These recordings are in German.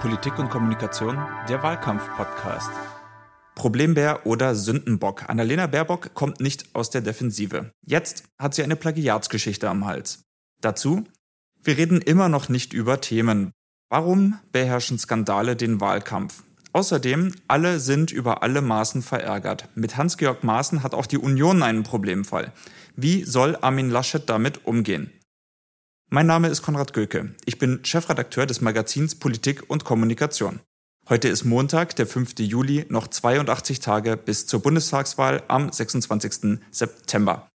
Politik und Kommunikation, der Wahlkampf-Podcast. Problembär oder Sündenbock. Annalena Baerbock kommt nicht aus der Defensive. Jetzt hat sie eine Plagiatsgeschichte am Hals. Dazu, wir reden immer noch nicht über Themen. Warum beherrschen Skandale den Wahlkampf? Außerdem, alle sind über alle Maßen verärgert. Mit Hans-Georg Maaßen hat auch die Union einen Problemfall. Wie soll Armin Laschet damit umgehen? Mein Name ist Konrad Göke. Ich bin Chefredakteur des Magazins Politik und Kommunikation. Heute ist Montag, der 5. Juli, noch 82 Tage bis zur Bundestagswahl am 26. September.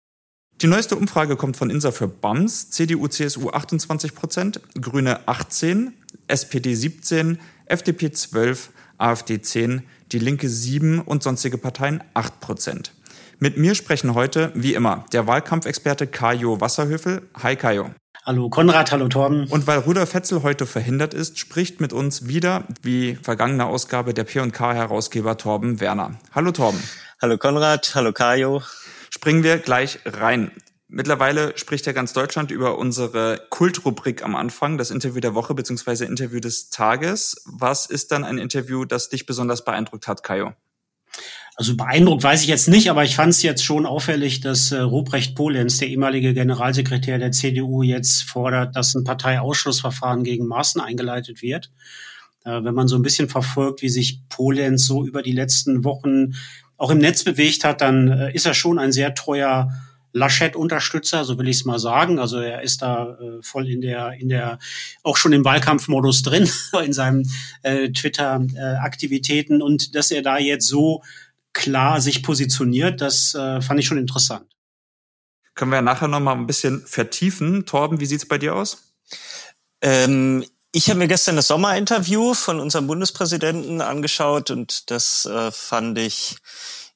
Die neueste Umfrage kommt von Insa für BAMS, CDU, CSU 28 Prozent, Grüne 18, SPD 17, FDP 12, AfD 10, die Linke 7 und sonstige Parteien 8 Prozent. Mit mir sprechen heute, wie immer, der Wahlkampfexperte Kajo Wasserhöfel. Hi Kajo. Hallo Konrad, hallo Torben. Und weil Rudolf Fetzel heute verhindert ist, spricht mit uns wieder, wie vergangene Ausgabe, der P&K-Herausgeber Torben Werner. Hallo Torben. Hallo Konrad, hallo Kajo. Springen wir gleich rein. Mittlerweile spricht ja ganz Deutschland über unsere Kultrubrik am Anfang, das Interview der Woche bzw. Interview des Tages. Was ist dann ein Interview, das dich besonders beeindruckt hat, Kajo? Also beeindruckt weiß ich jetzt nicht, aber ich fand es jetzt schon auffällig, dass äh, Ruprecht Polenz, der ehemalige Generalsekretär der CDU, jetzt fordert, dass ein Parteiausschlussverfahren gegen Maßen eingeleitet wird. Äh, wenn man so ein bisschen verfolgt, wie sich Polenz so über die letzten Wochen auch im Netz bewegt hat, dann äh, ist er schon ein sehr treuer Laschet-Unterstützer, so will ich es mal sagen. Also er ist da äh, voll in der, in der, auch schon im Wahlkampfmodus drin, in seinen äh, Twitter-Aktivitäten. und dass er da jetzt so klar sich positioniert, das äh, fand ich schon interessant. Können wir ja nachher noch mal ein bisschen vertiefen. Torben, wie sieht's bei dir aus? Ähm, ich habe mir gestern das Sommerinterview von unserem Bundespräsidenten angeschaut und das äh, fand ich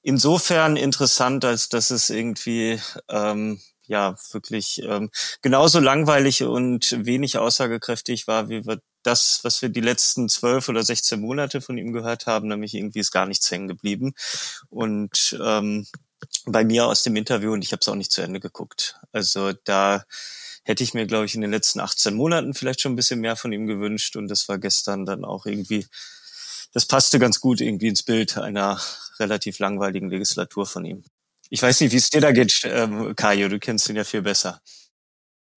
insofern interessant, als dass es irgendwie ähm, ja wirklich ähm, genauso langweilig und wenig aussagekräftig war, wie wir das, was wir die letzten zwölf oder sechzehn Monate von ihm gehört haben, nämlich irgendwie ist gar nichts hängen geblieben. Und ähm, bei mir aus dem Interview, und ich habe es auch nicht zu Ende geguckt. Also da hätte ich mir, glaube ich, in den letzten 18 Monaten vielleicht schon ein bisschen mehr von ihm gewünscht. Und das war gestern dann auch irgendwie, das passte ganz gut irgendwie ins Bild einer relativ langweiligen Legislatur von ihm. Ich weiß nicht, wie es dir da geht, ähm, Kajo, du kennst ihn ja viel besser.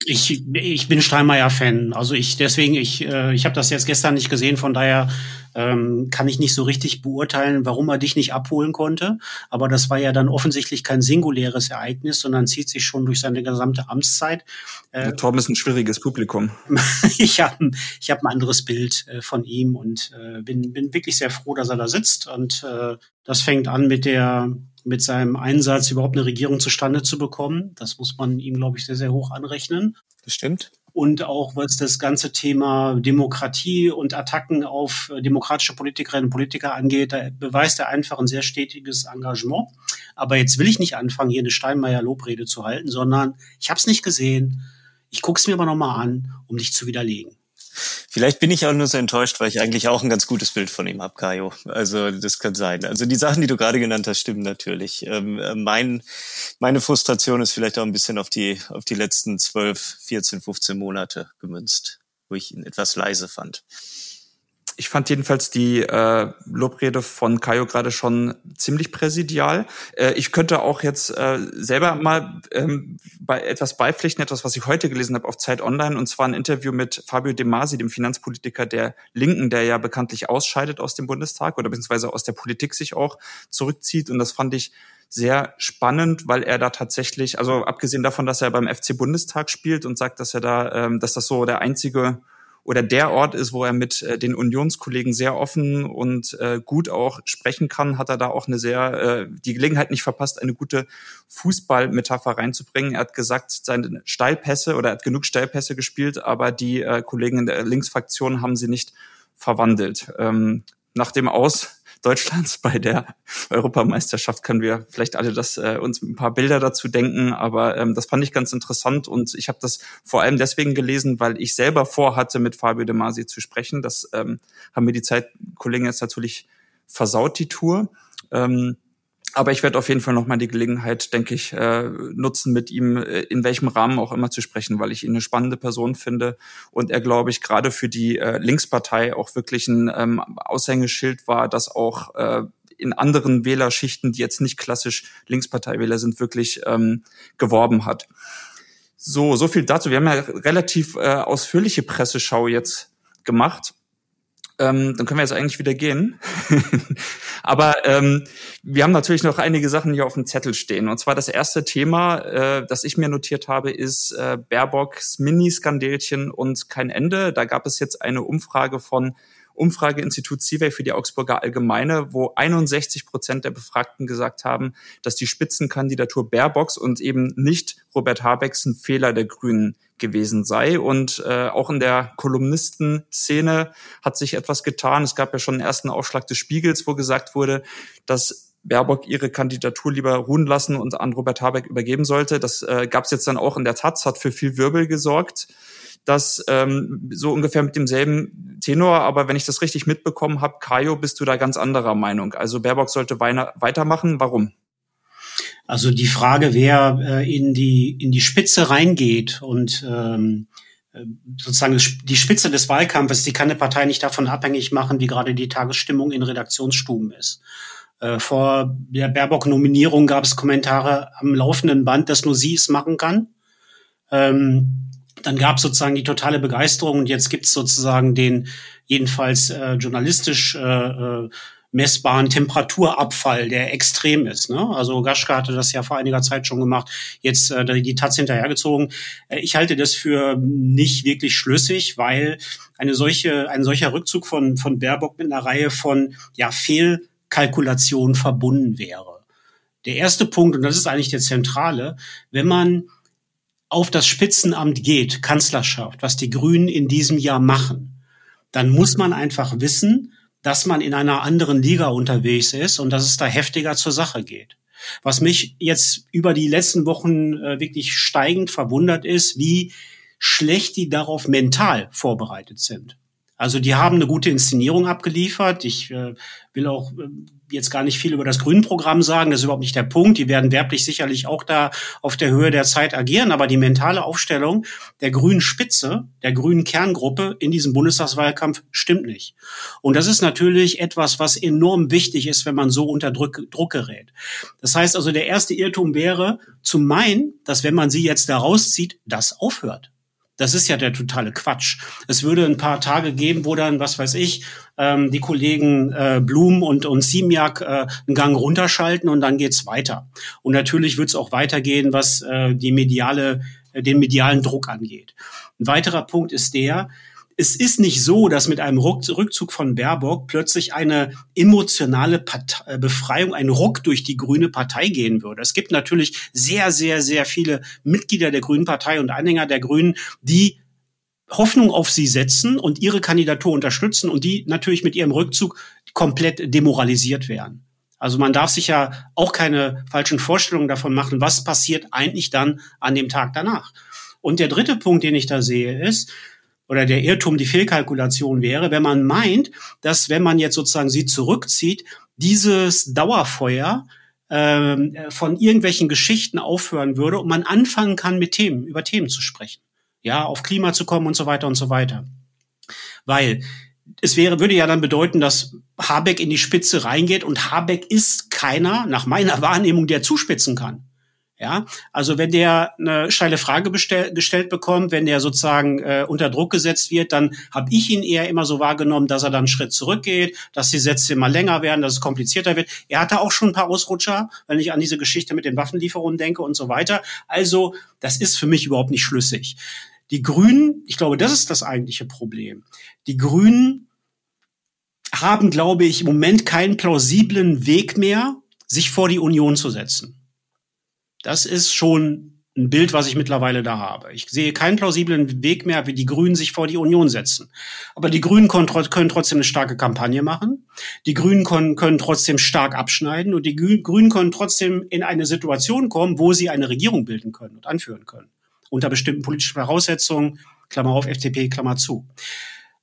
Ich, ich bin Steinmeier-Fan. Also ich deswegen, ich, äh, ich habe das jetzt gestern nicht gesehen, von daher ähm, kann ich nicht so richtig beurteilen, warum er dich nicht abholen konnte. Aber das war ja dann offensichtlich kein singuläres Ereignis, sondern zieht sich schon durch seine gesamte Amtszeit. Äh, Torben ist ein schwieriges Publikum. ich habe ich hab ein anderes Bild äh, von ihm und äh, bin, bin wirklich sehr froh, dass er da sitzt. Und äh, das fängt an mit der mit seinem Einsatz überhaupt eine Regierung zustande zu bekommen. Das muss man ihm, glaube ich, sehr, sehr hoch anrechnen. Das stimmt. Und auch was das ganze Thema Demokratie und Attacken auf äh, demokratische Politikerinnen und Politiker angeht, da beweist er einfach ein sehr stetiges Engagement. Aber jetzt will ich nicht anfangen, hier eine Steinmeier-Lobrede zu halten, sondern ich habe es nicht gesehen. Ich gucke es mir aber nochmal an, um dich zu widerlegen. Vielleicht bin ich auch nur so enttäuscht, weil ich eigentlich auch ein ganz gutes Bild von ihm habe, Kajo. Also das kann sein. Also die Sachen, die du gerade genannt hast, stimmen natürlich. Ähm, äh, mein, meine Frustration ist vielleicht auch ein bisschen auf die, auf die letzten 12, 14, 15 Monate gemünzt, wo ich ihn etwas leise fand ich fand jedenfalls die äh, Lobrede von Kaio gerade schon ziemlich präsidial. Äh, ich könnte auch jetzt äh, selber mal ähm, bei etwas beipflichten, etwas, was ich heute gelesen habe auf Zeit Online, und zwar ein Interview mit Fabio De Masi, dem Finanzpolitiker der Linken, der ja bekanntlich ausscheidet aus dem Bundestag oder beziehungsweise aus der Politik sich auch zurückzieht. Und das fand ich sehr spannend, weil er da tatsächlich, also abgesehen davon, dass er beim FC Bundestag spielt und sagt, dass er da, ähm, dass das so der einzige oder der Ort ist, wo er mit äh, den Unionskollegen sehr offen und äh, gut auch sprechen kann, hat er da auch eine sehr äh, die Gelegenheit nicht verpasst, eine gute Fußballmetapher reinzubringen. Er hat gesagt, seine Steilpässe oder er hat genug Steilpässe gespielt, aber die äh, Kollegen in der Linksfraktion haben sie nicht verwandelt. Ähm, nach dem Aus Deutschlands bei der Europameisterschaft können wir vielleicht alle das äh, uns ein paar Bilder dazu denken, aber ähm, das fand ich ganz interessant und ich habe das vor allem deswegen gelesen, weil ich selber vorhatte, mit Fabio De Masi zu sprechen. Das ähm, haben mir die Zeitkollegen jetzt natürlich versaut, die Tour. Ähm, Aber ich werde auf jeden Fall nochmal die Gelegenheit, denke ich, äh, nutzen, mit ihm äh, in welchem Rahmen auch immer zu sprechen, weil ich ihn eine spannende Person finde und er, glaube ich, gerade für die äh, Linkspartei auch wirklich ein ähm, Aushängeschild war, das auch äh, in anderen Wählerschichten, die jetzt nicht klassisch Linksparteiwähler sind, wirklich ähm, geworben hat. So, so viel dazu. Wir haben ja relativ äh, ausführliche Presseschau jetzt gemacht. Ähm, dann können wir jetzt eigentlich wieder gehen. Aber ähm, wir haben natürlich noch einige Sachen hier auf dem Zettel stehen. Und zwar das erste Thema, äh, das ich mir notiert habe, ist äh, Baerbocks Mini-Skandelchen und kein Ende. Da gab es jetzt eine Umfrage von Umfrageinstitut CIVEY für die Augsburger Allgemeine, wo 61 Prozent der Befragten gesagt haben, dass die Spitzenkandidatur Baerbocks und eben nicht Robert Habecks ein Fehler der Grünen gewesen sei. Und äh, auch in der Kolumnistenszene hat sich etwas getan. Es gab ja schon einen ersten Aufschlag des Spiegels, wo gesagt wurde, dass Baerbock ihre Kandidatur lieber ruhen lassen und an Robert Habeck übergeben sollte. Das äh, gab es jetzt dann auch in der Taz, hat für viel Wirbel gesorgt das ähm, so ungefähr mit demselben Tenor, aber wenn ich das richtig mitbekommen habe, Kajo, bist du da ganz anderer Meinung. Also Baerbock sollte weitermachen. Warum? Also die Frage, wer äh, in die in die Spitze reingeht und ähm, äh, sozusagen die Spitze des Wahlkampfes, die kann eine Partei nicht davon abhängig machen, wie gerade die Tagesstimmung in Redaktionsstuben ist. Äh, vor der Baerbock-Nominierung gab es Kommentare am laufenden Band, dass nur sie es machen kann. Ähm, dann gab es sozusagen die totale Begeisterung und jetzt gibt es sozusagen den jedenfalls äh, journalistisch äh, äh, messbaren Temperaturabfall, der extrem ist. Ne? Also Gaschka hatte das ja vor einiger Zeit schon gemacht, jetzt äh, die Taz hinterhergezogen. Äh, ich halte das für nicht wirklich schlüssig, weil eine solche, ein solcher Rückzug von, von Baerbock mit einer Reihe von ja, Fehlkalkulationen verbunden wäre. Der erste Punkt, und das ist eigentlich der zentrale, wenn man auf das Spitzenamt geht, Kanzlerschaft, was die Grünen in diesem Jahr machen, dann muss man einfach wissen, dass man in einer anderen Liga unterwegs ist und dass es da heftiger zur Sache geht. Was mich jetzt über die letzten Wochen äh, wirklich steigend verwundert ist, wie schlecht die darauf mental vorbereitet sind. Also die haben eine gute Inszenierung abgeliefert. Ich äh, will auch äh, jetzt gar nicht viel über das Grünprogramm sagen, das ist überhaupt nicht der Punkt. Die werden werblich sicherlich auch da auf der Höhe der Zeit agieren, aber die mentale Aufstellung der grünen Spitze, der grünen Kerngruppe in diesem Bundestagswahlkampf stimmt nicht. Und das ist natürlich etwas, was enorm wichtig ist, wenn man so unter Druck, Druck gerät. Das heißt also, der erste Irrtum wäre zu meinen, dass wenn man sie jetzt da rauszieht, das aufhört. Das ist ja der totale Quatsch. Es würde ein paar Tage geben, wo dann, was weiß ich, ähm, die Kollegen äh, Blum und, und Simiak äh, einen Gang runterschalten und dann geht's weiter. Und natürlich wird es auch weitergehen, was äh, die mediale, äh, den medialen Druck angeht. Ein weiterer Punkt ist der, es ist nicht so, dass mit einem Rückzug von Baerbock plötzlich eine emotionale Partei, äh, Befreiung, ein Ruck durch die Grüne Partei gehen würde. Es gibt natürlich sehr, sehr, sehr viele Mitglieder der Grünen Partei und Anhänger der Grünen, die Hoffnung auf sie setzen und ihre Kandidatur unterstützen und die natürlich mit ihrem Rückzug komplett demoralisiert werden. Also man darf sich ja auch keine falschen Vorstellungen davon machen, was passiert eigentlich dann an dem Tag danach. Und der dritte Punkt, den ich da sehe, ist, oder der Irrtum, die Fehlkalkulation wäre, wenn man meint, dass wenn man jetzt sozusagen sie zurückzieht, dieses Dauerfeuer ähm, von irgendwelchen Geschichten aufhören würde und man anfangen kann, mit Themen, über Themen zu sprechen. Ja, auf Klima zu kommen und so weiter und so weiter. Weil es wäre, würde ja dann bedeuten, dass Habeck in die Spitze reingeht und Habeck ist keiner, nach meiner Wahrnehmung, der zuspitzen kann. Ja, also wenn der eine steile Frage bestell, gestellt bekommt, wenn der sozusagen äh, unter Druck gesetzt wird, dann habe ich ihn eher immer so wahrgenommen, dass er dann einen Schritt zurückgeht, dass die Sätze immer länger werden, dass es komplizierter wird. Er hatte auch schon ein paar Ausrutscher, wenn ich an diese Geschichte mit den Waffenlieferungen denke und so weiter. Also das ist für mich überhaupt nicht schlüssig. Die Grünen, ich glaube, das ist das eigentliche Problem. Die Grünen haben, glaube ich, im Moment keinen plausiblen Weg mehr, sich vor die Union zu setzen. Das ist schon ein Bild, was ich mittlerweile da habe. Ich sehe keinen plausiblen Weg mehr, wie die Grünen sich vor die Union setzen. Aber die Grünen können trotzdem eine starke Kampagne machen. Die Grünen können, trotzdem stark abschneiden und die Grünen können trotzdem in eine Situation kommen, wo sie eine Regierung bilden können und anführen können. Unter bestimmten politischen Voraussetzungen, Klammer auf, FDP, Klammer zu.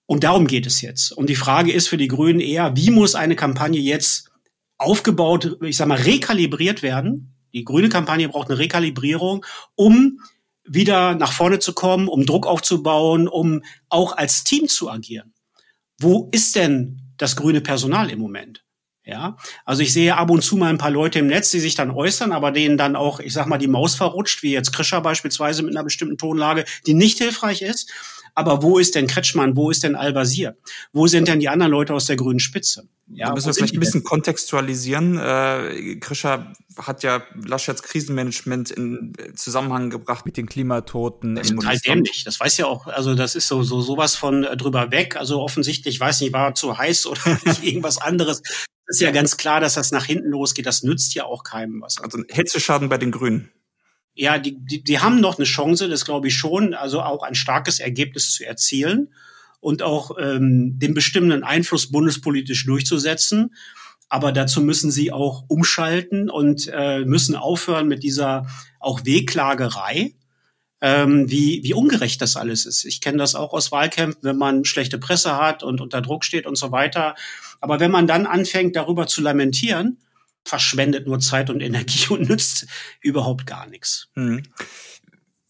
Und darum geht es jetzt. Und die Frage ist für die Grünen eher, wie muss eine Kampagne jetzt aufgebaut, ich sag mal, rekalibriert werden. Die grüne Kampagne braucht eine Rekalibrierung, um wieder nach vorne zu kommen, um Druck aufzubauen, um auch als Team zu agieren. Wo ist denn das grüne Personal im Moment? Ja, also ich sehe ab und zu mal ein paar Leute im Netz, die sich dann äußern, aber denen dann auch, ich sag mal, die Maus verrutscht, wie jetzt Krischer beispielsweise mit einer bestimmten Tonlage, die nicht hilfreich ist. Aber wo ist denn Kretschmann? Wo ist denn Al-Wazir? Wo sind denn die anderen Leute aus der grünen Spitze? Ja, da müssen wir vielleicht ein bisschen kontextualisieren. Äh, Krischer hat ja Laschets Krisenmanagement in Zusammenhang gebracht mit den Klimatoten. Das ist total dämlich. Das weiß ja auch, also das ist so, so sowas von äh, drüber weg. Also offensichtlich, weiß nicht, war zu heiß oder irgendwas anderes. Das ist ja ganz klar, dass das nach hinten losgeht. Das nützt ja auch keinem was. Also ein Hitzeschaden bei den Grünen. Ja, die, die, die haben noch eine Chance, das glaube ich schon, also auch ein starkes Ergebnis zu erzielen und auch ähm, den bestimmenden Einfluss bundespolitisch durchzusetzen. Aber dazu müssen sie auch umschalten und äh, müssen aufhören mit dieser auch Wehklagerei, ähm, wie, wie ungerecht das alles ist. Ich kenne das auch aus Wahlkämpfen, wenn man schlechte Presse hat und unter Druck steht und so weiter. Aber wenn man dann anfängt, darüber zu lamentieren, verschwendet nur Zeit und Energie und nützt überhaupt gar nichts. Hm.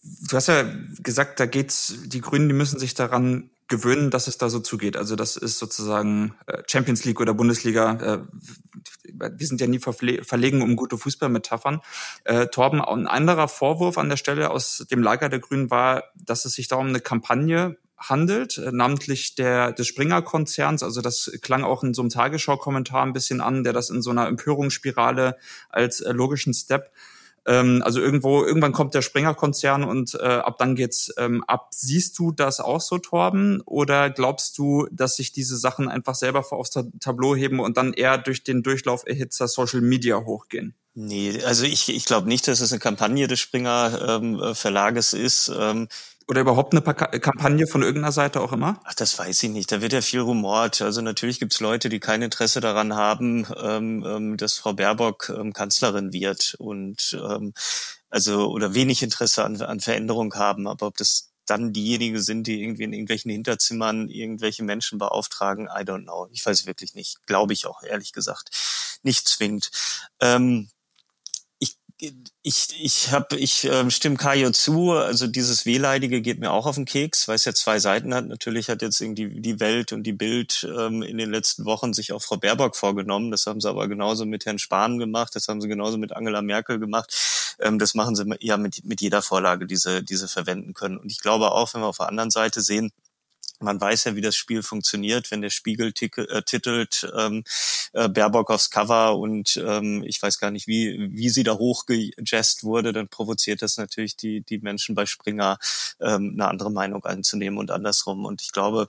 Du hast ja gesagt, da geht's, die Grünen, die müssen sich daran gewöhnen, dass es da so zugeht. Also das ist sozusagen äh, Champions League oder Bundesliga. Äh, wir sind ja nie verlegen um gute Fußballmetaphern. Äh, Torben, ein anderer Vorwurf an der Stelle aus dem Lager der Grünen war, dass es sich darum eine Kampagne handelt, äh, namentlich der des Springer-Konzerns. Also das klang auch in so einem Tagesschau-Kommentar ein bisschen an, der das in so einer Empörungsspirale als äh, logischen Step ähm, also irgendwo, irgendwann kommt der Springer-Konzern und äh, ab dann geht's ähm, ab. Siehst du das auch so, Torben? Oder glaubst du, dass sich diese Sachen einfach selber aufs Tableau heben und dann eher durch den Durchlauferhitzer Social Media hochgehen? Nee, also ich, ich glaube nicht, dass es eine Kampagne des Springer ähm, Verlages ist. Ähm, oder überhaupt eine Kampagne von irgendeiner Seite auch immer? Ach, das weiß ich nicht. Da wird ja viel rumort. Also natürlich gibt's Leute, die kein Interesse daran haben, ähm, ähm, dass Frau Baerbock ähm, Kanzlerin wird und ähm, also oder wenig Interesse an, an Veränderung haben. Aber ob das dann diejenigen sind, die irgendwie in irgendwelchen Hinterzimmern irgendwelche Menschen beauftragen, I don't know. Ich weiß wirklich nicht. Glaube ich auch, ehrlich gesagt. Nicht zwingend. Ähm, ich, ich hab, ich ähm, stimme Kajo zu. Also dieses Wehleidige geht mir auch auf den Keks, weil es ja zwei Seiten hat. Natürlich hat jetzt irgendwie die Welt und die Bild ähm, in den letzten Wochen sich auch Frau Baerbock vorgenommen. Das haben sie aber genauso mit Herrn Spahn gemacht. Das haben sie genauso mit Angela Merkel gemacht. Ähm, das machen sie ja mit, mit jeder Vorlage, die sie, die verwenden können. Und ich glaube auch, wenn wir auf der anderen Seite sehen, man weiß ja, wie das Spiel funktioniert, wenn der Spiegel äh, titelt ähm, äh, Baerbock aufs Cover und ähm, ich weiß gar nicht, wie, wie sie da hochgejazzt wurde, dann provoziert das natürlich die, die Menschen bei Springer, ähm, eine andere Meinung einzunehmen und andersrum. Und ich glaube,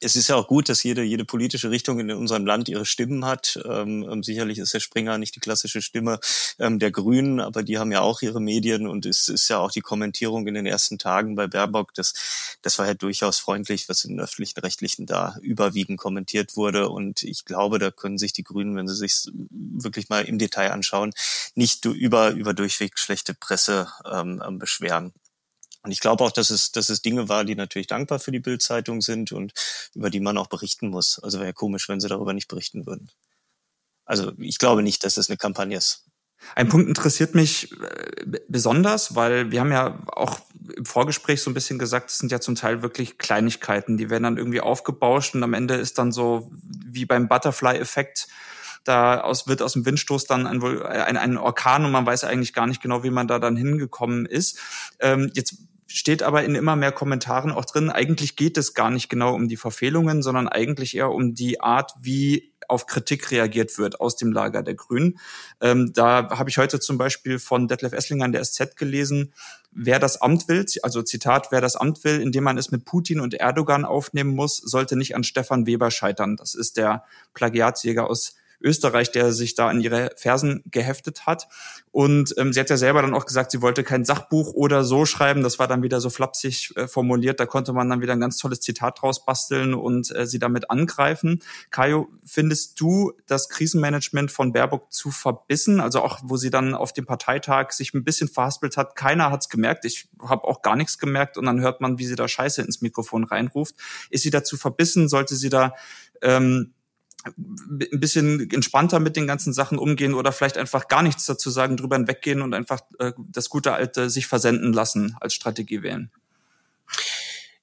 es ist ja auch gut, dass jede, jede politische Richtung in unserem Land ihre Stimmen hat. Ähm, ähm, sicherlich ist der Springer nicht die klassische Stimme ähm, der Grünen, aber die haben ja auch ihre Medien und es ist ja auch die Kommentierung in den ersten Tagen bei Baerbock, das, das war ja durchaus freundlich, was in den öffentlichen Rechtlichen da überwiegend kommentiert wurde. Und ich glaube, da können sich die Grünen, wenn sie sich wirklich mal im Detail anschauen, nicht über, über durchweg schlechte Presse ähm, ähm beschweren. Und ich glaube auch, dass es, dass es Dinge war, die natürlich dankbar für die Bildzeitung sind und über die man auch berichten muss. Also wäre ja komisch, wenn sie darüber nicht berichten würden. Also ich glaube nicht, dass es eine Kampagne ist. Ein Punkt interessiert mich äh, besonders, weil wir haben ja auch im Vorgespräch so ein bisschen gesagt, es sind ja zum Teil wirklich Kleinigkeiten, die werden dann irgendwie aufgebauscht und am Ende ist dann so wie beim Butterfly-Effekt, da aus, wird aus dem Windstoß dann ein, ein, ein Orkan und man weiß eigentlich gar nicht genau, wie man da dann hingekommen ist. Ähm, jetzt steht aber in immer mehr Kommentaren auch drin, eigentlich geht es gar nicht genau um die Verfehlungen, sondern eigentlich eher um die Art, wie auf Kritik reagiert wird aus dem Lager der Grünen. Ähm, da habe ich heute zum Beispiel von Detlef Esslinger in der SZ gelesen, wer das Amt will, also Zitat, wer das Amt will, indem man es mit Putin und Erdogan aufnehmen muss, sollte nicht an Stefan Weber scheitern. Das ist der Plagiatsjäger aus Österreich, der sich da an ihre Fersen geheftet hat. Und ähm, sie hat ja selber dann auch gesagt, sie wollte kein Sachbuch oder so schreiben. Das war dann wieder so flapsig äh, formuliert. Da konnte man dann wieder ein ganz tolles Zitat draus basteln und äh, sie damit angreifen. Kajo, findest du das Krisenmanagement von Baerbock zu verbissen? Also auch, wo sie dann auf dem Parteitag sich ein bisschen verhaspelt hat. Keiner hat's gemerkt. Ich habe auch gar nichts gemerkt. Und dann hört man, wie sie da Scheiße ins Mikrofon reinruft. Ist sie dazu verbissen? Sollte sie da ähm, ein bisschen entspannter mit den ganzen Sachen umgehen oder vielleicht einfach gar nichts dazu sagen, drüber hinweggehen und einfach äh, das gute alte sich versenden lassen als Strategie wählen?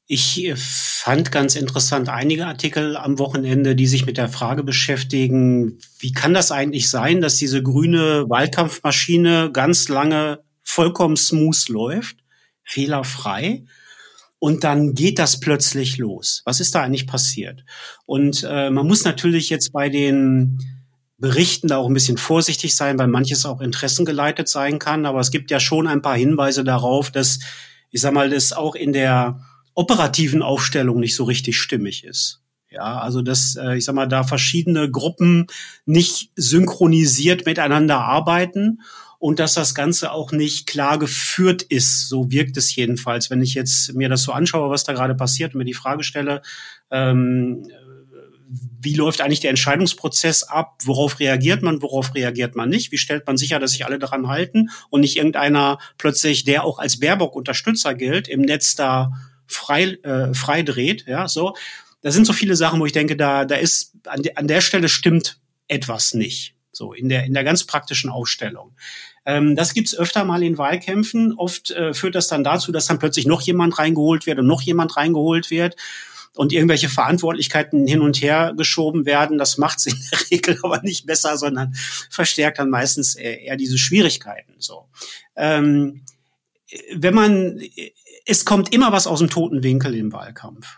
Ich äh, fand ganz interessant einige Artikel am Wochenende, die sich mit der Frage beschäftigen, wie kann das eigentlich sein, dass diese grüne Wahlkampfmaschine ganz lange vollkommen smooth läuft, fehlerfrei, und dann geht das plötzlich los. Was ist da eigentlich passiert? Und äh, man muss natürlich jetzt bei den Berichten da auch ein bisschen vorsichtig sein, weil manches auch interessengeleitet sein kann. Aber es gibt ja schon ein paar Hinweise darauf, dass, ich sag mal, das auch in der operativen Aufstellung nicht so richtig stimmig ist. Ja, also dass, äh, ich sag mal, da verschiedene Gruppen nicht synchronisiert miteinander arbeiten und dass das Ganze auch nicht klar geführt ist. So wirkt es jedenfalls, wenn ich jetzt mir das so anschaue, was da gerade passiert und mir die Frage stelle, ähm, wie läuft eigentlich der Entscheidungsprozess ab? Worauf reagiert man? Worauf reagiert man nicht? Wie stellt man sicher, dass sich alle daran halten und nicht irgendeiner plötzlich, der auch als Baerbock-Unterstützer gilt, im Netz da frei, äh, frei dreht? Ja, so. Da sind so viele Sachen, wo ich denke, da, da ist, an, an der Stelle stimmt etwas nicht. So, in der, in der ganz praktischen Aufstellung. Ähm, das gibt's öfter mal in Wahlkämpfen. Oft äh, führt das dann dazu, dass dann plötzlich noch jemand reingeholt wird und noch jemand reingeholt wird und irgendwelche Verantwortlichkeiten hin und her geschoben werden. Das macht's in der Regel aber nicht besser, sondern verstärkt dann meistens eher, eher diese Schwierigkeiten. So, ähm, wenn man, es kommt immer was aus dem toten Winkel im Wahlkampf.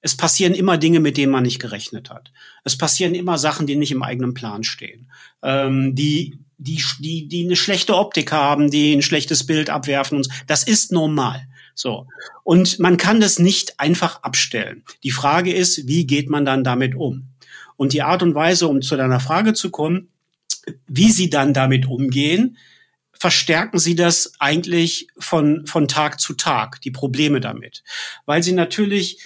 Es passieren immer Dinge, mit denen man nicht gerechnet hat. Es passieren immer Sachen, die nicht im eigenen Plan stehen, ähm, die die, die, die eine schlechte Optik haben, die ein schlechtes Bild abwerfen und das ist normal. So. Und man kann das nicht einfach abstellen. Die Frage ist, wie geht man dann damit um? Und die Art und Weise, um zu deiner Frage zu kommen, wie sie dann damit umgehen, verstärken sie das eigentlich von, von Tag zu Tag, die Probleme damit. Weil sie natürlich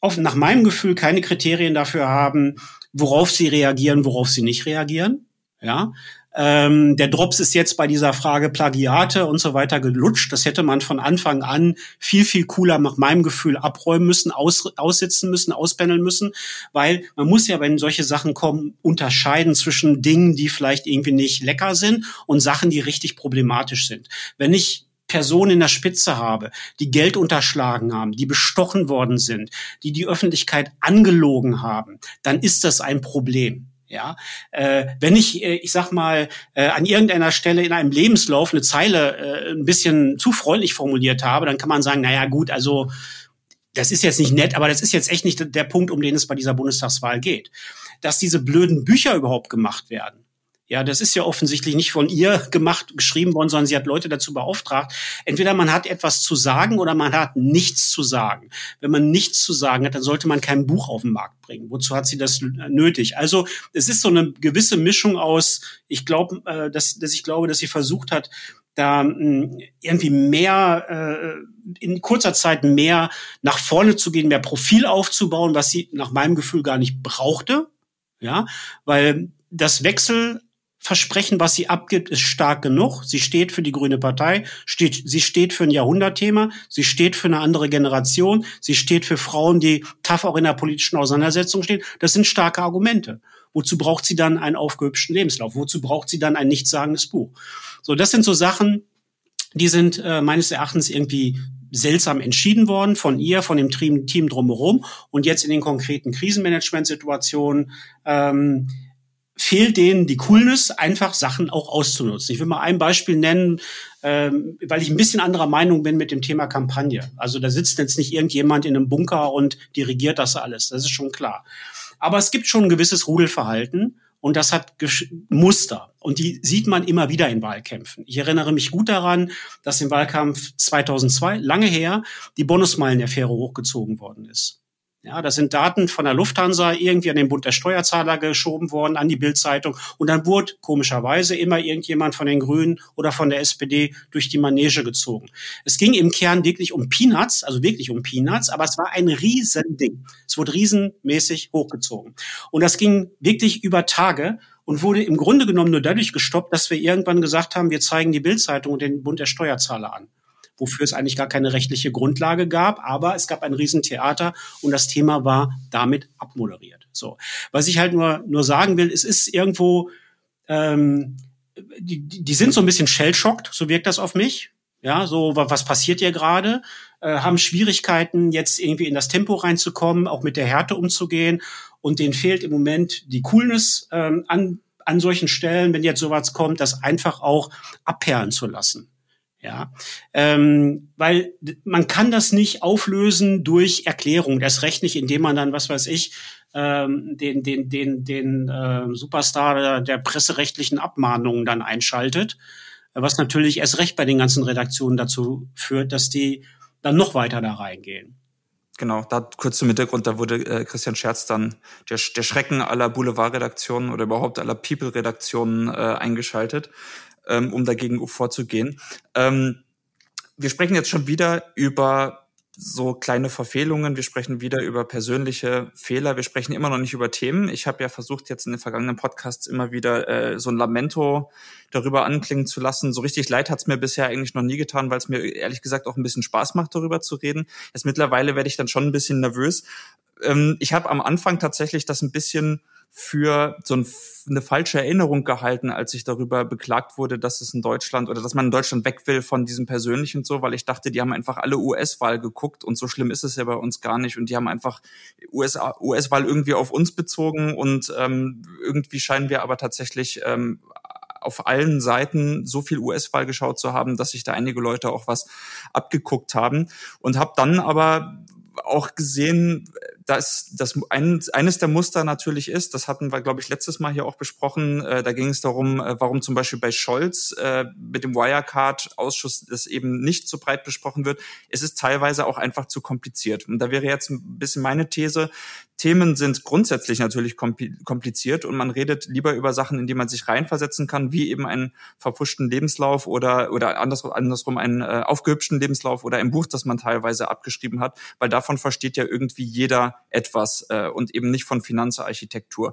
oft nach meinem Gefühl keine Kriterien dafür haben, worauf sie reagieren, worauf sie nicht reagieren. Ja, ähm, der Drops ist jetzt bei dieser Frage Plagiate und so weiter gelutscht. Das hätte man von Anfang an viel, viel cooler nach meinem Gefühl abräumen müssen, aus, aussitzen müssen, auspendeln müssen, weil man muss ja, wenn solche Sachen kommen, unterscheiden zwischen Dingen, die vielleicht irgendwie nicht lecker sind und Sachen, die richtig problematisch sind. Wenn ich Personen in der Spitze habe, die Geld unterschlagen haben, die bestochen worden sind, die die Öffentlichkeit angelogen haben, dann ist das ein Problem. Ja, äh, wenn ich, äh, ich sag mal, äh, an irgendeiner Stelle in einem Lebenslauf eine Zeile äh, ein bisschen zu freundlich formuliert habe, dann kann man sagen, naja, gut, also das ist jetzt nicht nett, aber das ist jetzt echt nicht der Punkt, um den es bei dieser Bundestagswahl geht. Dass diese blöden Bücher überhaupt gemacht werden, ja, das ist ja offensichtlich nicht von ihr gemacht, geschrieben worden, sondern sie hat Leute dazu beauftragt. Entweder man hat etwas zu sagen oder man hat nichts zu sagen. Wenn man nichts zu sagen hat, dann sollte man kein Buch auf den Markt bringen. Wozu hat sie das nötig? Also es ist so eine gewisse Mischung aus, ich glaube, äh, dass, dass ich glaube, dass sie versucht hat, da hm, irgendwie mehr äh, in kurzer Zeit mehr nach vorne zu gehen, mehr Profil aufzubauen, was sie nach meinem Gefühl gar nicht brauchte. Ja, weil das Wechsel Versprechen, was sie abgibt, ist stark genug. Sie steht für die Grüne Partei, steht, sie steht für ein Jahrhundertthema, sie steht für eine andere Generation, sie steht für Frauen, die tough auch in der politischen Auseinandersetzung stehen. Das sind starke Argumente. Wozu braucht sie dann einen aufgehübschten Lebenslauf? Wozu braucht sie dann ein nichtssagendes Buch? So, das sind so Sachen, die sind äh, meines Erachtens irgendwie seltsam entschieden worden von ihr, von dem Team, drumherum und jetzt in den konkreten Krisenmanagementsituationen ähm, fehlt denen die Coolness, einfach Sachen auch auszunutzen. Ich will mal ein Beispiel nennen, ähm, weil ich ein bisschen anderer Meinung bin mit dem Thema Kampagne. Also da sitzt jetzt nicht irgendjemand in einem Bunker und dirigiert das alles. Das ist schon klar. Aber es gibt schon ein gewisses Rudelverhalten und das hat Muster und die sieht man immer wieder in Wahlkämpfen. Ich erinnere mich gut daran, dass im Wahlkampf 2002, lange her, die Bonusmeilen-Affäre hochgezogen worden ist. Ja, das sind Daten von der Lufthansa irgendwie an den Bund der Steuerzahler geschoben worden, an die Bildzeitung. Und dann wurde komischerweise immer irgendjemand von den Grünen oder von der SPD durch die Manege gezogen. Es ging im Kern wirklich um Peanuts, also wirklich um Peanuts, aber es war ein Riesending. Es wurde riesenmäßig hochgezogen. Und das ging wirklich über Tage und wurde im Grunde genommen nur dadurch gestoppt, dass wir irgendwann gesagt haben, wir zeigen die Bildzeitung und den Bund der Steuerzahler an wofür es eigentlich gar keine rechtliche Grundlage gab, aber es gab ein Riesentheater und das Thema war damit abmoderiert. So, was ich halt nur nur sagen will, es ist irgendwo ähm, die, die sind so ein bisschen shellschockt, so wirkt das auf mich. Ja, so was passiert hier gerade? Äh, haben Schwierigkeiten, jetzt irgendwie in das Tempo reinzukommen, auch mit der Härte umzugehen. Und denen fehlt im Moment die Coolness ähm, an, an solchen Stellen, wenn jetzt sowas kommt, das einfach auch abperlen zu lassen. Ja, ähm, weil man kann das nicht auflösen durch Erklärung. Das recht nicht, indem man dann, was weiß ich, ähm, den den den den äh, Superstar der, der presserechtlichen Abmahnungen dann einschaltet, was natürlich erst recht bei den ganzen Redaktionen dazu führt, dass die dann noch weiter da reingehen. Genau, da kurz zum Hintergrund, da wurde äh, Christian Scherz dann der, der Schrecken aller Boulevardredaktionen oder überhaupt aller People-Redaktionen äh, eingeschaltet ähm, um dagegen vorzugehen. Ähm, wir sprechen jetzt schon wieder über so kleine Verfehlungen, wir sprechen wieder über persönliche Fehler, wir sprechen immer noch nicht über Themen. Ich habe ja versucht, jetzt in den vergangenen Podcasts immer wieder äh, so ein Lamento darüber anklingen zu lassen. So richtig leid hat's mir bisher eigentlich noch nie getan, weil es mir ehrlich gesagt auch ein bisschen Spaß macht, darüber zu reden. Jetzt mittlerweile werde ich dann schon ein bisschen nervös. Ähm, ich habe am Anfang tatsächlich das ein bisschen für so ein, eine falsche Erinnerung gehalten, als ich darüber beklagt wurde, dass es in Deutschland oder dass man in Deutschland weg will von diesem persönlichen so, weil ich dachte, die haben einfach alle US-Wahl geguckt und so schlimm ist es ja bei uns gar nicht und die haben einfach US-Wahl irgendwie auf uns bezogen und ähm, irgendwie scheinen wir aber tatsächlich ähm, auf allen Seiten so viel US-Wahl geschaut zu haben, dass sich da einige Leute auch was abgeguckt haben und habe dann aber auch gesehen, dass das ein, eines der Muster natürlich ist, das hatten wir, glaube ich, letztes Mal hier auch besprochen, äh, da ging es darum, äh, warum zum Beispiel bei Scholz äh, mit dem Wirecard-Ausschuss das eben nicht so breit besprochen wird. Es ist teilweise auch einfach zu kompliziert. Und da wäre jetzt ein bisschen meine These, Themen sind grundsätzlich natürlich kompliziert und man redet lieber über Sachen, in die man sich reinversetzen kann, wie eben einen verpfuschten Lebenslauf oder, oder andersrum, andersrum einen äh, aufgehübschten Lebenslauf oder ein Buch, das man teilweise abgeschrieben hat, weil davon versteht ja irgendwie jeder etwas äh, und eben nicht von Finanzarchitektur.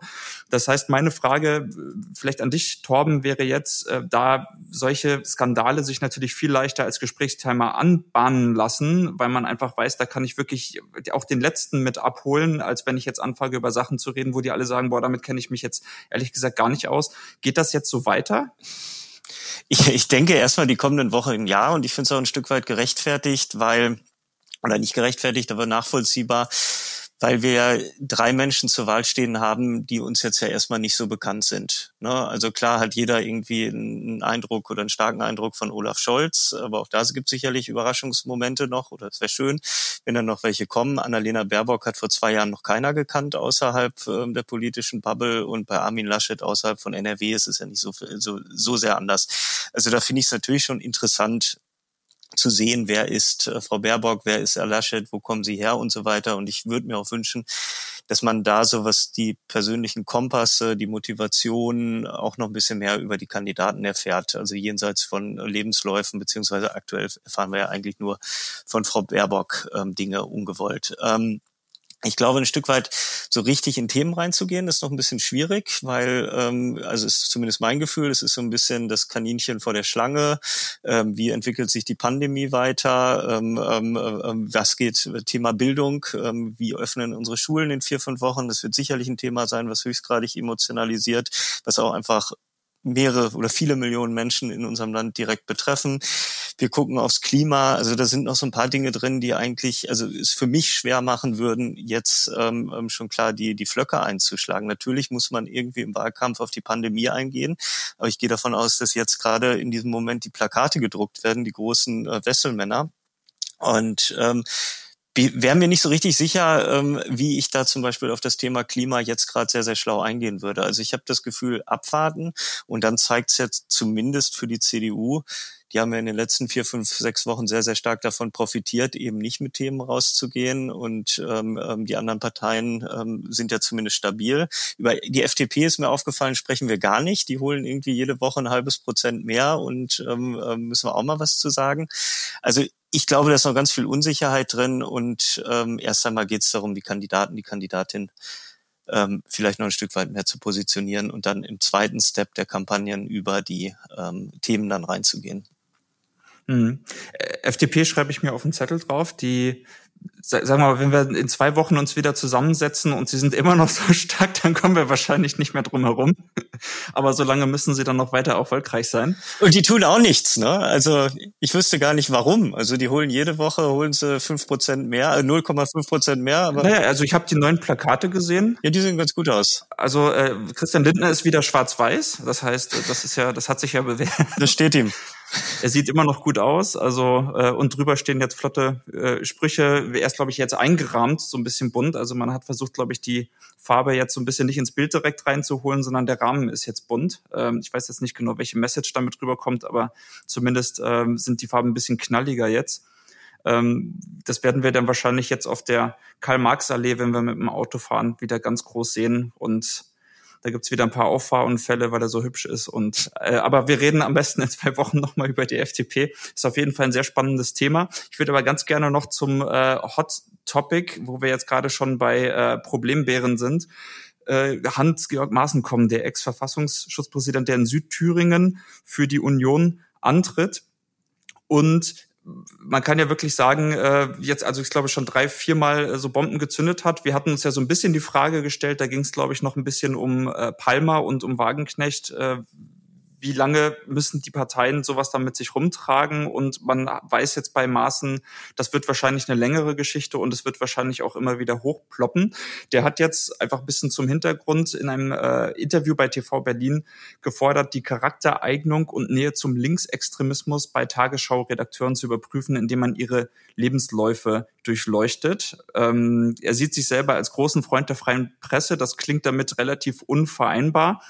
Das heißt, meine Frage vielleicht an dich, Torben, wäre jetzt, äh, da solche Skandale sich natürlich viel leichter als Gesprächsthema anbahnen lassen, weil man einfach weiß, da kann ich wirklich auch den letzten mit abholen, als wenn wenn ich jetzt anfange, über Sachen zu reden, wo die alle sagen, boah, damit kenne ich mich jetzt ehrlich gesagt gar nicht aus. Geht das jetzt so weiter? Ich, ich denke erstmal die kommenden Wochen ja und ich finde es auch ein Stück weit gerechtfertigt, weil, oder nicht gerechtfertigt, aber nachvollziehbar, weil wir drei Menschen zur Wahl stehen haben, die uns jetzt ja erstmal nicht so bekannt sind. Ne? Also klar hat jeder irgendwie einen Eindruck oder einen starken Eindruck von Olaf Scholz, aber auch da gibt es sicherlich Überraschungsmomente noch oder es wäre schön, wenn dann noch welche kommen. Annalena Baerbock hat vor zwei Jahren noch keiner gekannt außerhalb äh, der politischen Bubble und bei Armin Laschet außerhalb von NRW ist es ja nicht so, so, so sehr anders. Also da finde ich es natürlich schon interessant, zu sehen, wer ist äh, Frau Baerbock, wer ist Herr Laschet, wo kommen sie her und so weiter. Und ich würde mir auch wünschen, dass man da so was die persönlichen Kompasse, die Motivation auch noch ein bisschen mehr über die Kandidaten erfährt. Also jenseits von Lebensläufen, beziehungsweise aktuell erfahren wir ja eigentlich nur von Frau Baerbock ähm, Dinge ungewollt. Ähm, ich glaube, ein Stück weit so richtig in Themen reinzugehen, ist noch ein bisschen schwierig, weil, ähm, also ist zumindest mein Gefühl, es ist so ein bisschen das Kaninchen vor der Schlange. Ähm, wie entwickelt sich die Pandemie weiter? Ähm, ähm, ähm was geht Thema Bildung? Ähm, wie öffnen unsere Schulen in vier, fünf Wochen? Das wird sicherlich ein Thema sein, was höchstgradig emotionalisiert, was auch einfach mehrere oder viele Millionen Menschen in unserem Land direkt betreffen. Wir gucken aufs Klima. Also da sind noch so ein paar Dinge drin, die eigentlich, also es für mich schwer machen würden, jetzt ähm, ähm, schon klar die, die Flöcke einzuschlagen. Natürlich muss man irgendwie im Wahlkampf auf die Pandemie eingehen. Aber ich gehe davon aus, dass jetzt gerade in diesem Moment die Plakate gedruckt werden, die großen äh, Wesselmänner. Und ähm, wäre mir nicht so richtig sicher, ähm, wie ich da zum Beispiel auf das Thema Klima jetzt gerade sehr, sehr schlau eingehen würde. Also ich habe das Gefühl, abwarten und dann zeigt es jetzt zumindest für die CDU, die haben ja in den letzten vier, fünf, sechs Wochen sehr, sehr stark davon profitiert, eben nicht mit Themen rauszugehen. Und ähm, ähm die anderen Parteien ähm, sind ja zumindest stabil. Über die FDP ist mir aufgefallen, sprechen wir gar nicht. Die holen irgendwie jede Woche ein halbes Prozent mehr und ähm, ähm müssen wir auch mal was zu sagen. Also ich glaube, da ist noch ganz viel Unsicherheit drin und ähm, erst einmal geht es darum, die Kandidaten, die Kandidatin ähm, vielleicht noch ein Stück weit mehr zu positionieren und dann im zweiten Step der Kampagnen über die ähm, Themen dann reinzugehen. Mhm. FDP schreibe ich mir auf den Zettel drauf. Die sagen wir mal, wenn wir in zwei Wochen uns wieder zusammensetzen und sie sind immer noch so stark, dann kommen wir wahrscheinlich nicht mehr drum herum. Aber solange müssen sie dann noch weiter erfolgreich sein. Und die tun auch nichts, ne? Also ich wüsste gar nicht warum. Also die holen jede Woche, holen sie fünf Prozent mehr, 0,5 äh, Prozent mehr. Aber naja, also ich habe die neuen Plakate gesehen. Ja, die sehen ganz gut aus. Also äh, Christian Lindner ist wieder schwarz-weiß. Das heißt, das ist ja, das hat sich ja bewährt. Das steht ihm. Er sieht immer noch gut aus, also äh, und drüber stehen jetzt flotte äh, Sprüche. Er ist, glaube ich, jetzt eingerahmt, so ein bisschen bunt. Also man hat versucht, glaube ich, die Farbe jetzt so ein bisschen nicht ins Bild direkt reinzuholen, sondern der Rahmen ist jetzt bunt. Ähm, ich weiß jetzt nicht genau, welche Message damit rüberkommt, aber zumindest ähm, sind die Farben ein bisschen knalliger jetzt. Ähm, das werden wir dann wahrscheinlich jetzt auf der Karl-Marx-Allee, wenn wir mit dem Auto fahren, wieder ganz groß sehen und da gibt's wieder ein paar Auffahrunfälle, weil er so hübsch ist. Und äh, aber wir reden am besten in zwei Wochen nochmal über die FDP. Ist auf jeden Fall ein sehr spannendes Thema. Ich würde aber ganz gerne noch zum äh, Hot Topic, wo wir jetzt gerade schon bei äh, Problembären sind. Äh, Hans-Georg Maaßen kommen, der Ex-Verfassungsschutzpräsident, der in Südthüringen für die Union antritt. Und man kann ja wirklich sagen, äh, jetzt, also ich glaube schon drei, viermal äh, so Bomben gezündet hat. Wir hatten uns ja so ein bisschen die Frage gestellt, da ging es, glaube ich, noch ein bisschen um äh, Palmer und um Wagenknecht, äh, wie lange müssen die Parteien sowas dann mit sich rumtragen? Und man weiß jetzt bei Maßen, das wird wahrscheinlich eine längere Geschichte und es wird wahrscheinlich auch immer wieder hochploppen. Der hat jetzt einfach ein bisschen zum Hintergrund in einem äh, Interview bei TV Berlin gefordert, die Charaktereignung und Nähe zum Linksextremismus bei Tagesschau-Redakteuren zu überprüfen, indem man ihre Lebensläufe durchleuchtet. Ähm, er sieht sich selber als großen Freund der freien Presse. Das klingt damit relativ unvereinbar.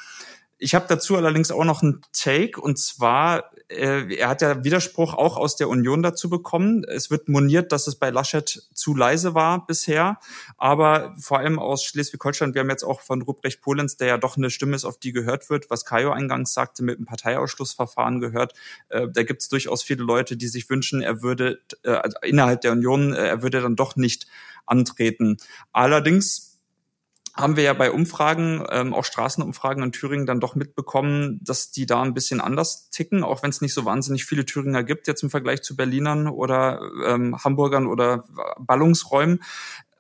Ich habe dazu allerdings auch noch einen Take und zwar, äh, er hat ja Widerspruch auch aus der Union dazu bekommen. Es wird moniert, dass es bei Laschet zu leise war bisher, aber vor allem aus Schleswig-Holstein, wir haben jetzt auch von Ruprecht Polenz, der ja doch eine Stimme ist, auf die gehört wird, was Kajo eingangs sagte, mit dem Parteiausschlussverfahren gehört. Äh, da gibt es durchaus viele Leute, die sich wünschen, er würde äh, also innerhalb der Union, äh, er würde dann doch nicht antreten. Allerdings haben wir ja bei Umfragen, ähm, auch Straßenumfragen in Thüringen dann doch mitbekommen, dass die da ein bisschen anders ticken, auch wenn es nicht so wahnsinnig viele Thüringer gibt jetzt im Vergleich zu Berlinern oder ähm, Hamburgern oder Ballungsräumen.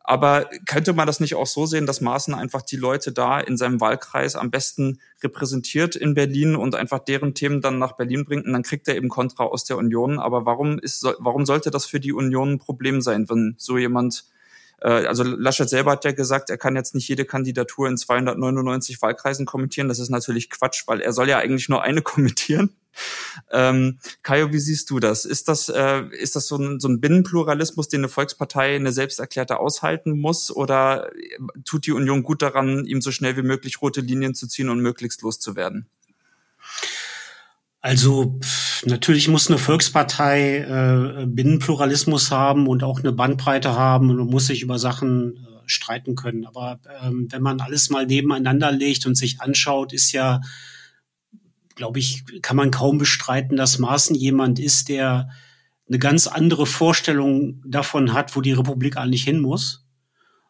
Aber könnte man das nicht auch so sehen, dass Maaßen einfach die Leute da in seinem Wahlkreis am besten repräsentiert in Berlin und einfach deren Themen dann nach Berlin bringt und dann kriegt er eben Kontra aus der Union. Aber warum ist, warum sollte das für die Union ein Problem sein, wenn so jemand also Laschet selber hat ja gesagt, er kann jetzt nicht jede Kandidatur in 299 Wahlkreisen kommentieren. Das ist natürlich Quatsch, weil er soll ja eigentlich nur eine kommentieren. Ähm, Kajo, wie siehst du das? Ist das, äh, ist das so ein, so ein Binnenpluralismus, den eine Volkspartei, eine selbsterklärte aushalten muss? Oder tut die Union gut daran, ihm so schnell wie möglich rote Linien zu ziehen und möglichst loszuwerden? Also natürlich muss eine Volkspartei äh, Binnenpluralismus haben und auch eine Bandbreite haben und muss sich über Sachen äh, streiten können. Aber ähm, wenn man alles mal nebeneinander legt und sich anschaut, ist ja, glaube ich, kann man kaum bestreiten, dass Maaßen jemand ist, der eine ganz andere Vorstellung davon hat, wo die Republik eigentlich hin muss.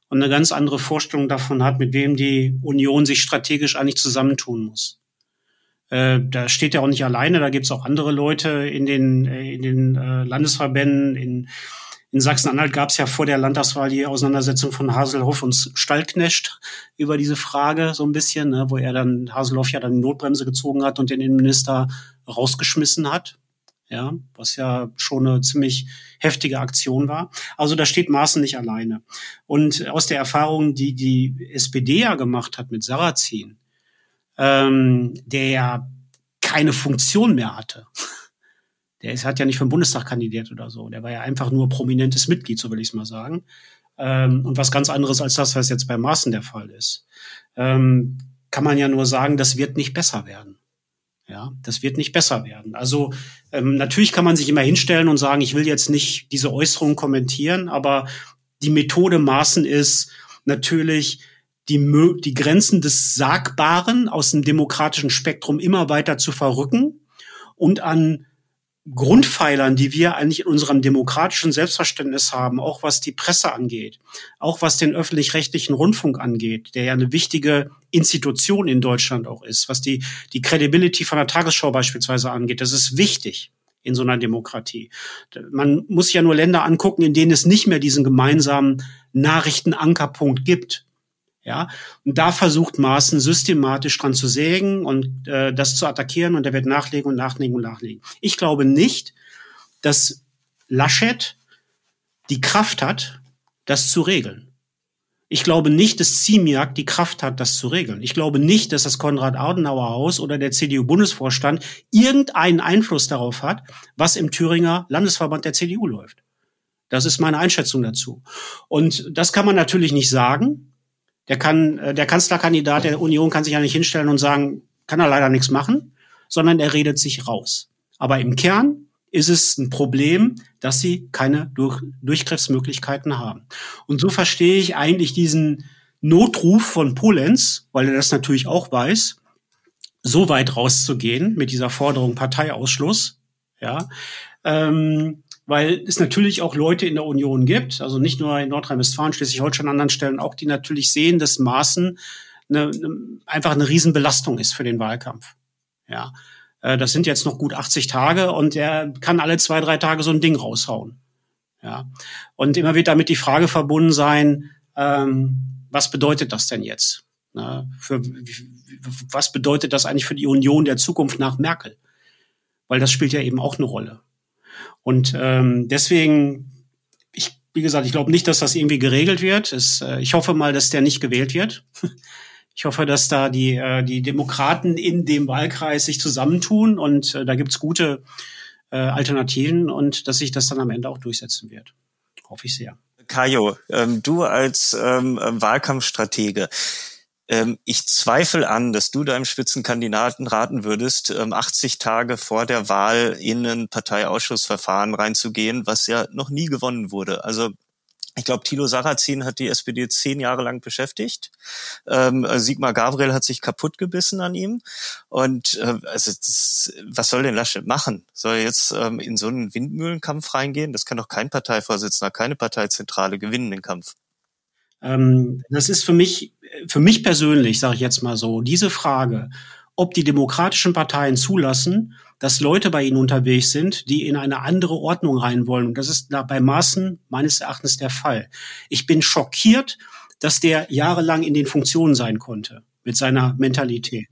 Und eine ganz andere Vorstellung davon hat, mit wem die Union sich strategisch eigentlich zusammentun muss. Äh, da steht er auch nicht alleine, da gibt es auch andere Leute in den, äh, in den äh, Landesverbänden. In, in Sachsen-Anhalt gab es ja vor der Landtagswahl die Auseinandersetzung von Haselhoff und Stallknecht über diese Frage so ein bisschen, ne, wo er dann, Haselhoff ja dann die Notbremse gezogen hat und den Innenminister rausgeschmissen hat. Ja, was ja schon eine ziemlich heftige Aktion war. Also da steht Maaßen nicht alleine. Und aus der Erfahrung, die die SPD ja gemacht hat mit Sarrazin, ähm, der ja keine Funktion mehr hatte. Der ist, hat ja nicht für den Bundestag kandidiert oder so. Der war ja einfach nur prominentes Mitglied, so will ich es mal sagen. Ähm, und was ganz anderes als das, was jetzt bei Maaßen der Fall ist. Ähm, kann man ja nur sagen, das wird nicht besser werden. Ja, das wird nicht besser werden. Also ähm, natürlich kann man sich immer hinstellen und sagen, ich will jetzt nicht diese Äußerungen kommentieren, aber die Methode Maßen ist natürlich die, die Grenzen des Sagbaren aus dem demokratischen Spektrum immer weiter zu verrücken und an Grundpfeilern, die wir eigentlich in unserem demokratischen Selbstverständnis haben, auch was die Presse angeht, auch was den öffentlich-rechtlichen Rundfunk angeht, der ja eine wichtige Institution in Deutschland auch ist, was die, die Credibility von der Tagesschau beispielsweise angeht. Das ist wichtig. in so einer Demokratie. Man muss ja nur Länder angucken, in denen es nicht mehr diesen gemeinsamen Nachrichtenankerpunkt gibt. Ja, und da versucht Maaßen systematisch dran zu sägen und äh, das zu attackieren und er wird nachlegen und nachlegen und nachlegen. Ich glaube nicht, dass Laschet die Kraft hat, das zu regeln. Ich glaube nicht, dass Ziemiak die Kraft hat, das zu regeln. Ich glaube nicht, dass das Konrad-Adenauer-Haus oder der CDU-Bundesvorstand irgendeinen Einfluss darauf hat, was im Thüringer Landesverband der CDU läuft. Das ist meine Einschätzung dazu. Und das kann man natürlich nicht sagen. Der kann, äh, der Kanzlerkandidat der Union kann sich ja nicht hinstellen und sagen, kann er leider nichts machen, sondern er redet sich raus. Aber im Kern ist es ein Problem, dass sie keine Durch Durchgriffsmöglichkeiten haben. Und so verstehe ich eigentlich diesen Notruf von Polenz, weil er das natürlich auch weiß, so weit rauszugehen mit dieser Forderung Parteiausschluss, ja, ähm, weil es natürlich auch Leute in der Union gibt, also nicht nur in Nordrhein-Westfalen, Schleswig-Holstein, an anderen Stellen auch, die natürlich sehen, dass Maßen eine, eine, einfach eine Riesenbelastung ist für den Wahlkampf. Ja, äh, das sind jetzt noch gut 80 Tage und er kann alle zwei, drei Tage so ein Ding raushauen. Ja. Und immer wird damit die Frage verbunden sein, ähm, was bedeutet das denn jetzt? Na, für, was bedeutet das eigentlich für die Union der Zukunft nach Merkel? Weil das spielt ja eben auch eine Rolle. Und ähm, deswegen, ich, wie gesagt, ich glaube nicht, dass das irgendwie geregelt wird. Es, äh, ich hoffe mal, dass der nicht gewählt wird. Ich hoffe, dass da die, äh, die Demokraten in dem Wahlkreis sich zusammentun und äh, da gibt's gute äh, Alternativen und dass sich das dann am Ende auch durchsetzen wird. Hoffe ich sehr. Kajo, ähm, du als ähm, Wahlkampfstratege, ähm, ich zweifle an, dass du deinem Spitzenkandidaten raten würdest, ähm, 80 Tage vor der Wahl in ein Parteiausschussverfahren reinzugehen, was ja noch nie gewonnen wurde. Also ich glaube, Thilo Sarrazin hat die SPD zehn Jahre lang beschäftigt. Ähm, Sigmar Gabriel hat sich kaputt gebissen an ihm. Und äh, also das, was soll denn Laschet machen? Soll er jetzt ähm, in so einen Windmühlenkampf reingehen? Das kann doch kein Parteivorsitzender, keine Parteizentrale gewinnen, den Kampf. Ähm, das ist für mich, für mich persönlich, sage ich jetzt mal so, diese Frage, ob die demokratischen Parteien zulassen, dass Leute bei ihnen unterwegs sind, die in eine andere Ordnung rein wollen. Und das ist bei Maßen meines Erachtens der Fall. Ich bin schockiert, dass der jahrelang in den Funktionen sein konnte mit seiner Mentalität.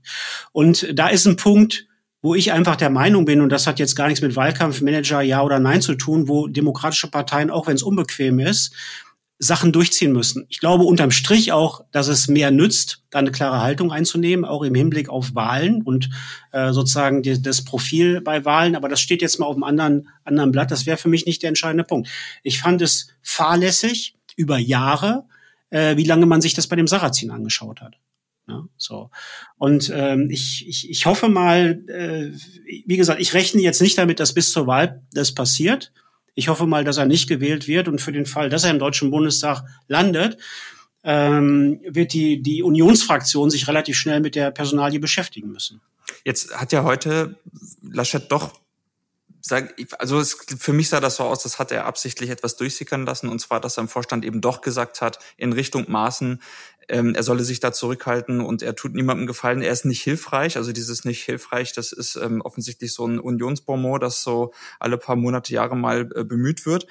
Und da ist ein Punkt, wo ich einfach der Meinung bin, und das hat jetzt gar nichts mit Wahlkampfmanager ja oder nein zu tun, wo demokratische Parteien, auch wenn es unbequem ist, Sachen durchziehen müssen. Ich glaube unterm Strich auch, dass es mehr nützt, da eine klare Haltung einzunehmen, auch im Hinblick auf Wahlen und äh, sozusagen die, das Profil bei Wahlen. Aber das steht jetzt mal auf einem anderen, anderen Blatt. Das wäre für mich nicht der entscheidende Punkt. Ich fand es fahrlässig über Jahre, äh, wie lange man sich das bei dem Sarrazin angeschaut hat. Ja, so. Und ähm, ich, ich, ich hoffe mal, äh, wie gesagt, ich rechne jetzt nicht damit, dass bis zur Wahl das passiert. Ich hoffe mal, dass er nicht gewählt wird und für den Fall, dass er im Deutschen Bundestag landet, ähm, wird die, die Unionsfraktion sich relativ schnell mit der Personalie beschäftigen müssen. Jetzt hat ja heute Laschet doch also es, für mich sah das so aus, das hat er absichtlich etwas durchsickern lassen, und zwar, dass er im Vorstand eben doch gesagt hat, in Richtung Maßen, ähm, er solle sich da zurückhalten und er tut niemandem gefallen, er ist nicht hilfreich, also dieses nicht hilfreich, das ist ähm, offensichtlich so ein Unionsbonmot, das so alle paar Monate, Jahre mal äh, bemüht wird.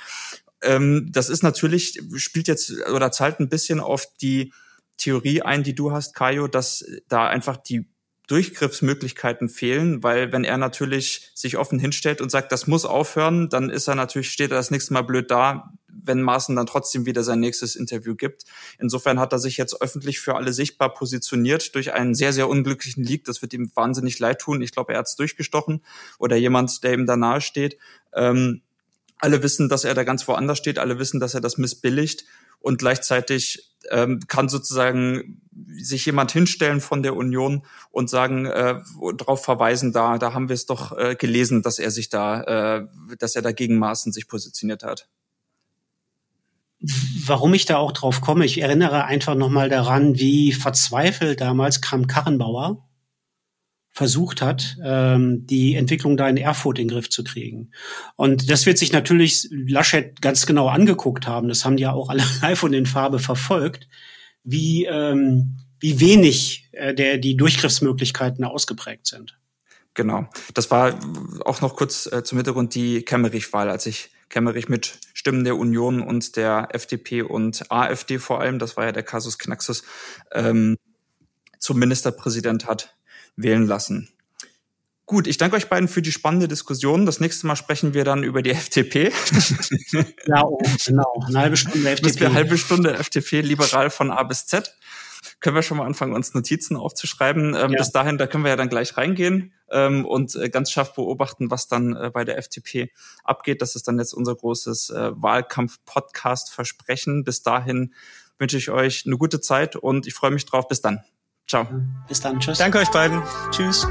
Ähm, das ist natürlich, spielt jetzt oder zahlt ein bisschen auf die Theorie ein, die du hast, Kajo, dass da einfach die Durchgriffsmöglichkeiten fehlen, weil wenn er natürlich sich offen hinstellt und sagt, das muss aufhören, dann ist er natürlich, steht er das nächste Mal blöd da, wenn Maaßen dann trotzdem wieder sein nächstes Interview gibt. Insofern hat er sich jetzt öffentlich für alle sichtbar positioniert durch einen sehr, sehr unglücklichen Leak. Das wird ihm wahnsinnig leid tun. Ich glaube, er hat es durchgestochen oder jemand, der ihm da nahe steht. Ähm, alle wissen, dass er da ganz woanders steht. Alle wissen, dass er das missbilligt und gleichzeitig ähm, kann sozusagen sich jemand hinstellen von der Union und sagen, äh, darauf verweisen, da, da haben wir es doch äh, gelesen, dass er sich da, äh, dass er dagegen Maßen sich positioniert hat. Warum ich da auch drauf komme, ich erinnere einfach nochmal daran, wie verzweifelt damals Kram Karrenbauer versucht hat, ähm, die Entwicklung da in Erfurt in den Griff zu kriegen. Und das wird sich natürlich Laschet ganz genau angeguckt haben. Das haben die ja auch alle live und in Farbe verfolgt, wie, ähm, wie wenig äh, der, die Durchgriffsmöglichkeiten ausgeprägt sind. Genau. Das war auch noch kurz äh, zum Hintergrund die Kemmerich-Wahl, als ich Kemmerich mit Stimmen der Union und der FDP und AfD vor allem, das war ja der Kasus Knaxus, ähm, zum Ministerpräsident hat wählen lassen. Gut, ich danke euch beiden für die spannende Diskussion. Das nächste Mal sprechen wir dann über die FDP. Ja, oh, genau. Eine halbe Stunde FDP. Eine halbe Stunde FDP, liberal von A bis Z können wir schon mal anfangen, uns Notizen aufzuschreiben. Ähm, ja. Bis dahin, da können wir ja dann gleich reingehen ähm, und äh, ganz scharf beobachten, was dann äh, bei der FDP abgeht. Das ist dann jetzt unser großes äh, Wahlkampf-Podcast-Versprechen. Bis dahin wünsche ich euch eine gute Zeit und ich freue mich drauf. Bis dann. Ciao. Bis dann. Tschüss. Danke euch beiden. Tschüss.